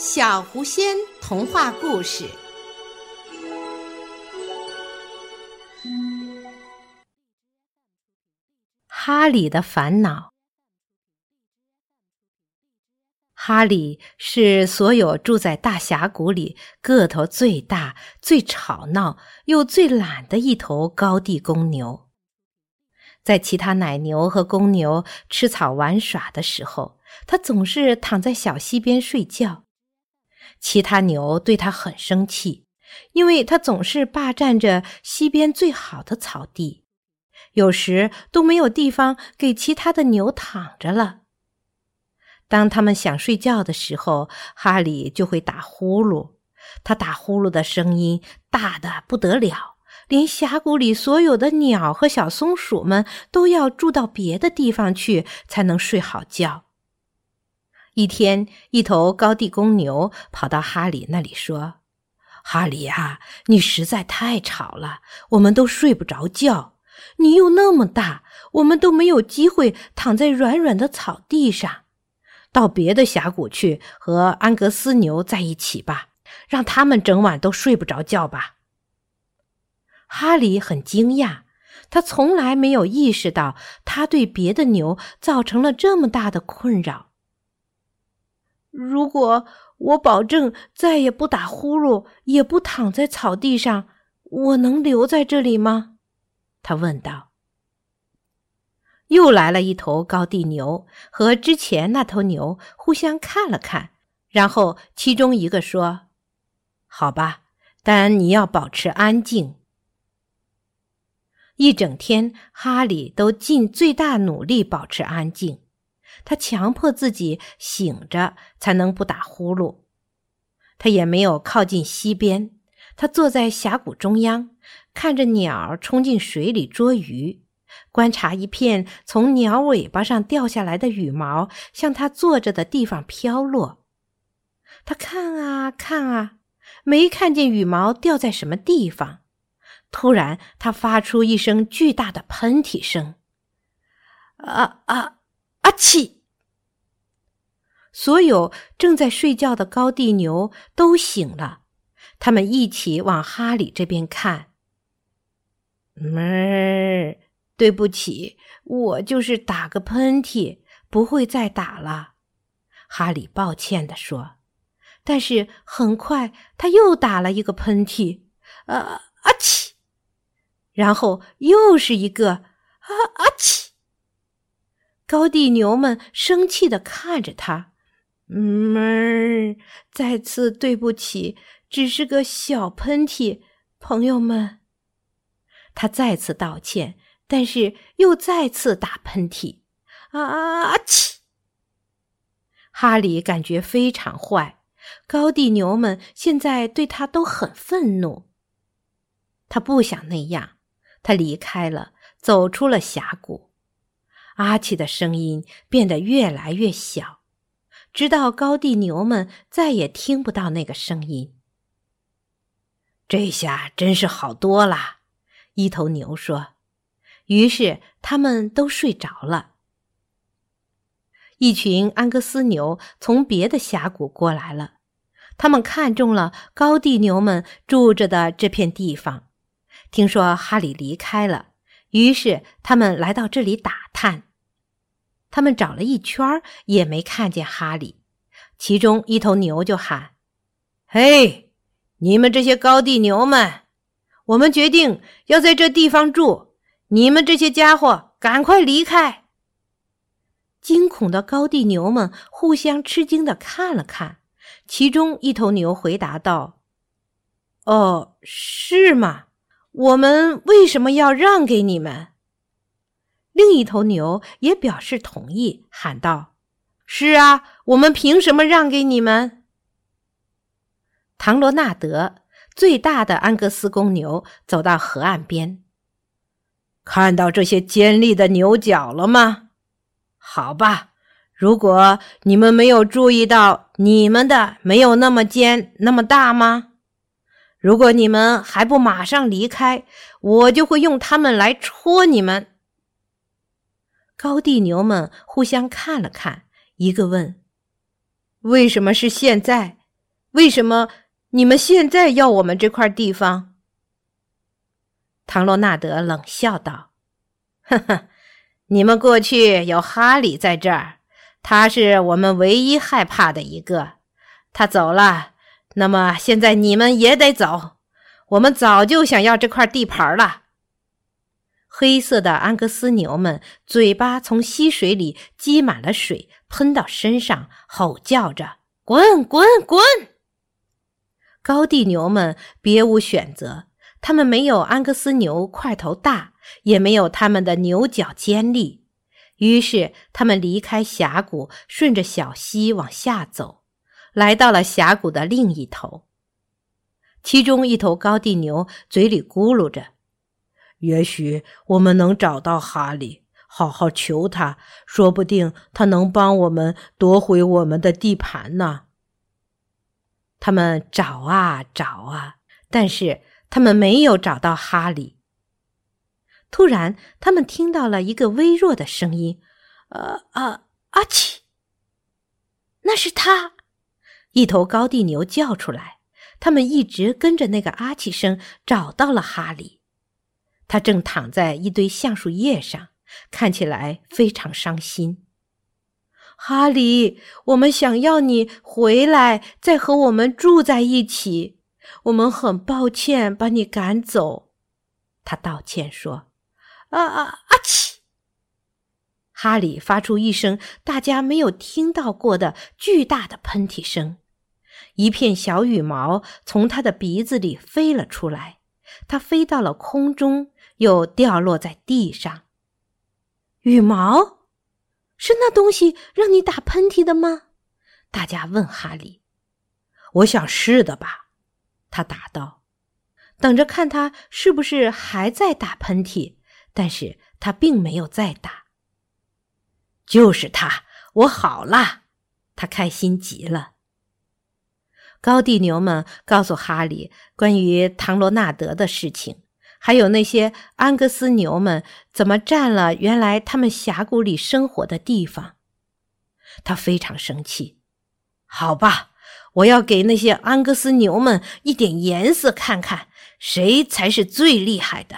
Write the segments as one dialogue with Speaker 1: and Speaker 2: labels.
Speaker 1: 小狐仙童话故事：
Speaker 2: 哈里的烦恼。哈里是所有住在大峡谷里个头最大、最吵闹又最懒的一头高地公牛。在其他奶牛和公牛吃草玩耍的时候，他总是躺在小溪边睡觉。其他牛对他很生气，因为他总是霸占着溪边最好的草地，有时都没有地方给其他的牛躺着了。当他们想睡觉的时候，哈里就会打呼噜。他打呼噜的声音大得不得了，连峡谷里所有的鸟和小松鼠们都要住到别的地方去才能睡好觉。一天，一头高地公牛跑到哈里那里说：“哈里呀，你实在太吵了，我们都睡不着觉。你又那么大，我们都没有机会躺在软软的草地上。”到别的峡谷去和安格斯牛在一起吧，让他们整晚都睡不着觉吧。哈里很惊讶，他从来没有意识到他对别的牛造成了这么大的困扰。如果我保证再也不打呼噜，也不躺在草地上，我能留在这里吗？他问道。又来了一头高地牛，和之前那头牛互相看了看，然后其中一个说：“好吧，但你要保持安静。”一整天，哈里都尽最大努力保持安静，他强迫自己醒着才能不打呼噜。他也没有靠近溪边，他坐在峡谷中央，看着鸟冲进水里捉鱼。观察一片从鸟尾巴上掉下来的羽毛向他坐着的地方飘落，他看啊看啊，没看见羽毛掉在什么地方。突然，他发出一声巨大的喷嚏声，“啊啊啊！”气！所有正在睡觉的高地牛都醒了，他们一起往哈里这边看，哞。对不起，我就是打个喷嚏，不会再打了。”哈里抱歉地说。但是很快他又打了一个喷嚏，啊啊嚏！然后又是一个啊啊嚏！高地牛们生气地看着他，哞嗯，再次对不起，只是个小喷嚏，朋友们。他再次道歉。但是又再次打喷嚏，啊啊啊！嚏！哈里感觉非常坏，高地牛们现在对他都很愤怒。他不想那样，他离开了，走出了峡谷。阿奇的声音变得越来越小，直到高地牛们再也听不到那个声音。这下真是好多了，一头牛说。于是他们都睡着了。一群安格斯牛从别的峡谷过来了，他们看中了高地牛们住着的这片地方。听说哈里离开了，于是他们来到这里打探。他们找了一圈也没看见哈里。其中一头牛就喊：“嘿，你们这些高地牛们，我们决定要在这地方住。”你们这些家伙，赶快离开！惊恐的高地牛们互相吃惊的看了看，其中一头牛回答道：“哦，是吗？我们为什么要让给你们？”另一头牛也表示同意，喊道：“是啊，我们凭什么让给你们？”唐罗纳德最大的安格斯公牛走到河岸边。看到这些尖利的牛角了吗？好吧，如果你们没有注意到，你们的没有那么尖、那么大吗？如果你们还不马上离开，我就会用它们来戳你们。高地牛们互相看了看，一个问：“为什么是现在？为什么你们现在要我们这块地方？”唐罗纳德冷笑道：“呵呵，你们过去有哈里在这儿，他是我们唯一害怕的一个。他走了，那么现在你们也得走。我们早就想要这块地盘了。”黑色的安格斯牛们嘴巴从溪水里积满了水，喷到身上，吼叫着：“滚滚滚！”高地牛们别无选择。他们没有安格斯牛块头大，也没有他们的牛角尖利，于是他们离开峡谷，顺着小溪往下走，来到了峡谷的另一头。其中一头高地牛嘴里咕噜着：“也许我们能找到哈利，好好求他，说不定他能帮我们夺回我们的地盘呢。”他们找啊找啊，但是。他们没有找到哈利。突然，他们听到了一个微弱的声音：“呃啊，阿奇！”那是他！一头高地牛叫出来。他们一直跟着那个阿奇声找到了哈利。他正躺在一堆橡树叶上，看起来非常伤心。哈利，我们想要你回来，再和我们住在一起。我们很抱歉把你赶走，他道歉说：“啊啊阿奇！”哈里发出一声大家没有听到过的巨大的喷嚏声，一片小羽毛从他的鼻子里飞了出来，它飞到了空中，又掉落在地上。羽毛是那东西让你打喷嚏的吗？大家问哈利。我想是的吧。他答道：“等着看他是不是还在打喷嚏。”但是他并没有再打。就是他，我好了，他开心极了。高地牛们告诉哈利关于唐罗纳德的事情，还有那些安格斯牛们怎么占了原来他们峡谷里生活的地方。他非常生气。好吧。我要给那些安格斯牛们一点颜色，看看谁才是最厉害的。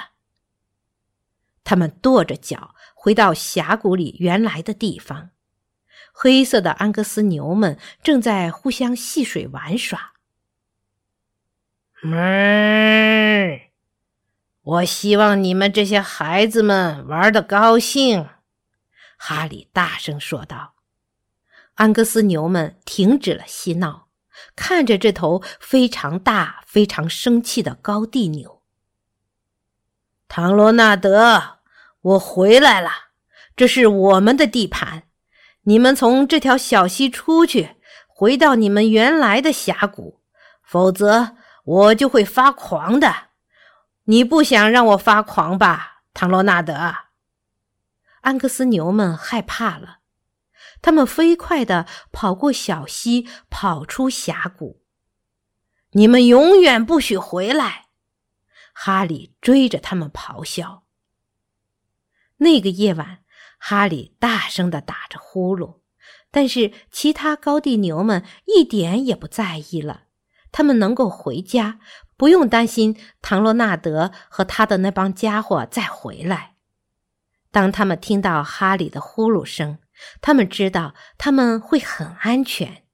Speaker 2: 他们跺着脚回到峡谷里原来的地方。黑色的安格斯牛们正在互相戏水玩耍。哞！我希望你们这些孩子们玩的高兴。”哈利大声说道。安格斯牛们停止了嬉闹。看着这头非常大、非常生气的高地牛，唐罗纳德，我回来了，这是我们的地盘，你们从这条小溪出去，回到你们原来的峡谷，否则我就会发狂的。你不想让我发狂吧，唐罗纳德？安格斯牛们害怕了。他们飞快地跑过小溪，跑出峡谷。你们永远不许回来！哈利追着他们咆哮。那个夜晚，哈利大声地打着呼噜，但是其他高地牛们一点也不在意了。他们能够回家，不用担心唐罗纳德和他的那帮家伙再回来。当他们听到哈里的呼噜声，他们知道他们会很安全。